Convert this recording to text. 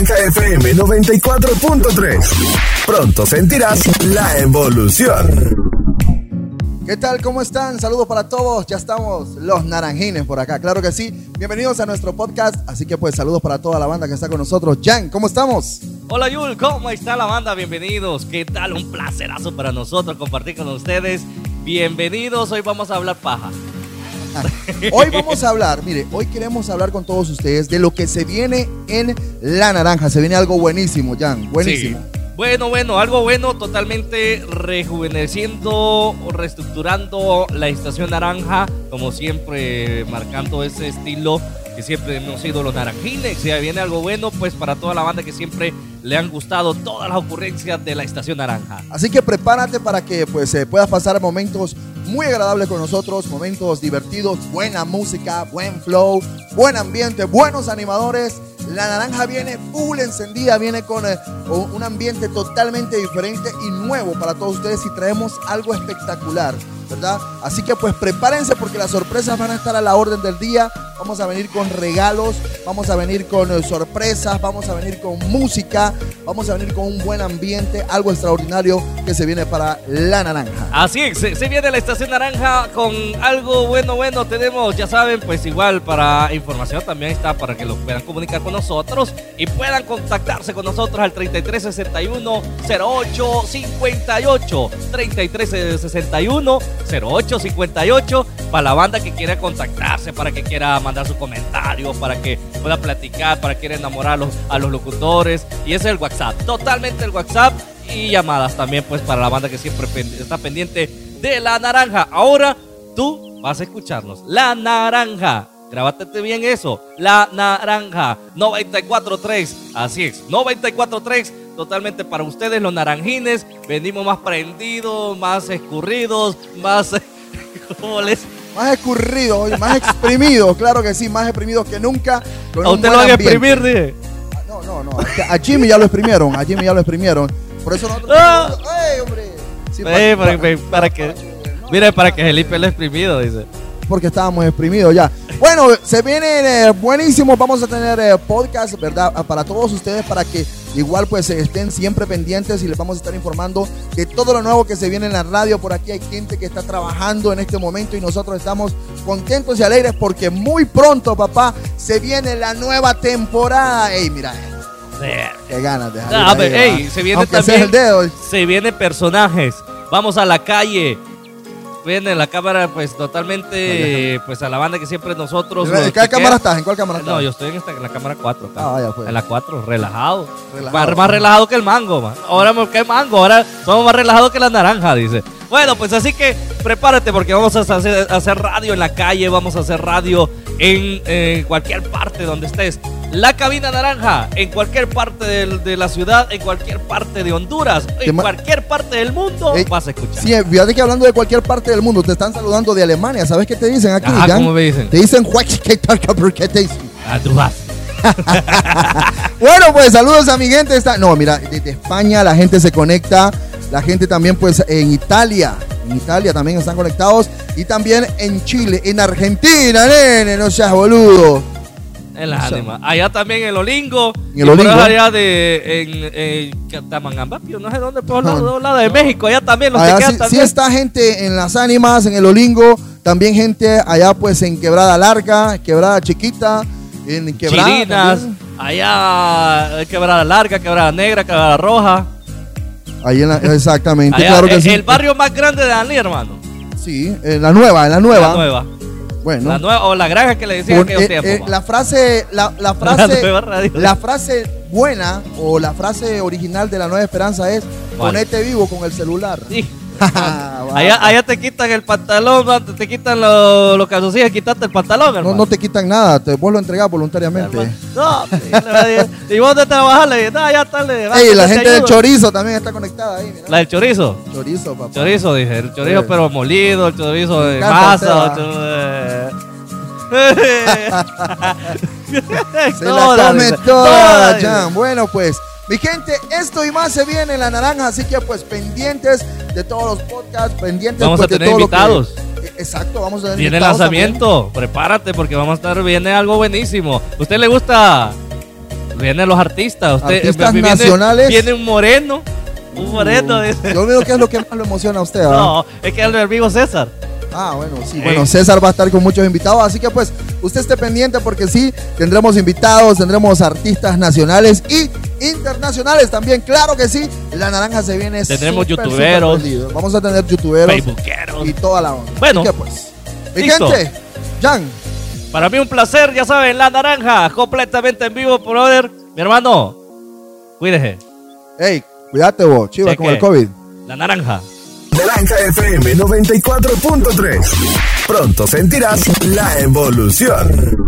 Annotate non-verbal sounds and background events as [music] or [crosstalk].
Naranja FM 94.3. Pronto sentirás la evolución. ¿Qué tal? ¿Cómo están? Saludos para todos. Ya estamos los naranjines por acá. Claro que sí. Bienvenidos a nuestro podcast. Así que pues saludos para toda la banda que está con nosotros. Jan, ¿cómo estamos? Hola Yul, ¿cómo está la banda? Bienvenidos. ¿Qué tal? Un placerazo para nosotros compartir con ustedes. Bienvenidos. Hoy vamos a hablar paja. [laughs] Hoy vamos a hablar, mire, hoy queremos hablar con todos ustedes de lo que se viene en La Naranja. Se viene algo buenísimo, Jan, buenísimo. Sí. Bueno, bueno, algo bueno, totalmente rejuveneciendo o reestructurando la estación naranja, como siempre, marcando ese estilo que siempre hemos sido los naranjines. Si viene algo bueno, pues para toda la banda que siempre le han gustado todas las ocurrencias de la estación naranja. Así que prepárate para que pues eh, puedas pasar momentos muy agradables con nosotros, momentos divertidos, buena música, buen flow, buen ambiente, buenos animadores. La naranja viene full encendida, viene con eh, un ambiente totalmente diferente y nuevo para todos ustedes y traemos algo espectacular. ¿verdad? Así que pues prepárense porque las sorpresas van a estar a la orden del día. Vamos a venir con regalos, vamos a venir con eh, sorpresas, vamos a venir con música, vamos a venir con un buen ambiente, algo extraordinario que se viene para la naranja. Así es, se, viene la estación naranja con algo bueno, bueno. Tenemos, ya saben, pues igual para información también está para que lo puedan comunicar con nosotros y puedan contactarse con nosotros al 3361 0858 3361 0858 para la banda que quiera contactarse, para que quiera mandar su comentario, para que pueda platicar, para que quiera enamorar a los, a los locutores. Y ese es el WhatsApp, totalmente el WhatsApp y llamadas también pues para la banda que siempre está pendiente de la naranja. Ahora tú vas a escucharnos. La naranja. Grábate bien eso. La naranja 943. Así es. 943 totalmente para ustedes, los naranjines. Venimos más prendidos, más escurridos, más. [laughs] ¿Cómo les.? Más escurridos, más exprimidos, claro que sí, más exprimidos que nunca. ¿A usted lo van a exprimir, dije? Ah, no, no, no. A Jimmy ya lo exprimieron, a Jimmy ya lo exprimieron. Por eso nosotros. ¡Ah! ¡Ey, hombre! Sí, para, para, que. Mire, para que Felipe lo exprimido, dice porque estábamos exprimidos ya. Bueno, se vienen eh, buenísimos. Vamos a tener eh, podcast, ¿verdad? Ah, para todos ustedes, para que igual pues estén siempre pendientes y les vamos a estar informando de todo lo nuevo que se viene en la radio. Por aquí hay gente que está trabajando en este momento y nosotros estamos contentos y alegres porque muy pronto, papá, se viene la nueva temporada. Ey, mira. Qué ganas de ah, se viene también. El dedo. Se vienen personajes. Vamos a la calle viene la cámara pues totalmente pues a la banda que siempre nosotros ¿En qué cámara estás? ¿En cuál cámara estás? No, yo estoy en, esta, en la cámara 4 Ah, ya fue. En la 4, relajado. Más, relajado que el mango, man. Ahora que mango, ahora somos más relajados que la naranja, dice. Bueno, pues así que prepárate porque vamos a hacer, hacer radio en la calle, vamos a hacer radio en cualquier parte donde estés. La cabina naranja, en cualquier parte de, la ciudad, en cualquier parte de Honduras, en cualquier parte del mundo, vas a escuchar. Sí, fíjate que hablando de cualquier parte del mundo, te están saludando de Alemania. ¿Sabes qué te dicen aquí? Ah, ¿cómo me dicen? Te dicen, ¿qué te dicen? Ah, tú vas. bueno, pues saludos a mi gente. Está... No, mira, desde España la gente se conecta. La gente también, pues, en Italia. En Italia también están conectados. Y también en Chile, en Argentina, nene, no seas boludo. En las ánimas. Allá también en Olingo. En el Olingo. allá de en, en no sé dónde, por los lados de México, allá también los allá sí, sí, está gente en las ánimas, en el Olingo, también gente allá pues en Quebrada Larga, Quebrada Chiquita, en Quebrada. Chirinas, allá Quebrada Larga, Quebrada Negra, Quebrada Roja. Ahí en la, exactamente, claro que el, sí. El barrio más grande de Dalí, hermano. Sí, en la nueva, en la nueva. La nueva. Bueno. o la granja que le decían que eh, eh, la frase, la, la [laughs] frase, la, frase buena o la frase original de la Nueva Esperanza es ponete vivo con el celular. Sí. [laughs] allá, allá, te quitan el pantalón, te, quitan los lo calzoncillos, quitaste el pantalón, hermano. No, no te quitan nada, te, vos lo entregás voluntariamente. No, [laughs] y vos de trabajar, le no, ya está, le Ey, la gente del chorizo también está conectada ahí. ¿La del chorizo? Chorizo, papá. Chorizo, dije, el chorizo pero molido, el chorizo de masa. [laughs] Se la come toda, Bueno, pues mi gente, esto y más se viene en la naranja, así que pues pendientes de todos los podcasts, pendientes vamos pues, a tener invitados. exacto, vamos a tener Viene lanzamiento, prepárate porque vamos a estar viene algo buenísimo. ¿Usted le gusta Vienen los artistas. Usted, Artistas viene- nacionales. Viene un moreno. Un moreno, dice. Yo veo qué es lo que más lo emociona a usted, ¿verdad? No, es que es el vivo César. Ah, bueno, sí. Ey. Bueno, César va a estar con muchos invitados, así que pues usted esté pendiente porque sí, tendremos invitados, tendremos artistas nacionales y internacionales también, claro que sí. La naranja se viene Tendremos youtuberos. Vamos a tener youtuberos Facebookeros. y toda la onda. Bueno. Así que pues, mi gente, Jan, Para mí un placer, ya saben, la naranja, completamente en vivo, brother. Mi hermano, cuídese. hey, cuídate vos, chiva, con el COVID. La naranja. Naranja FM 94.3. Pronto sentirás la evolución.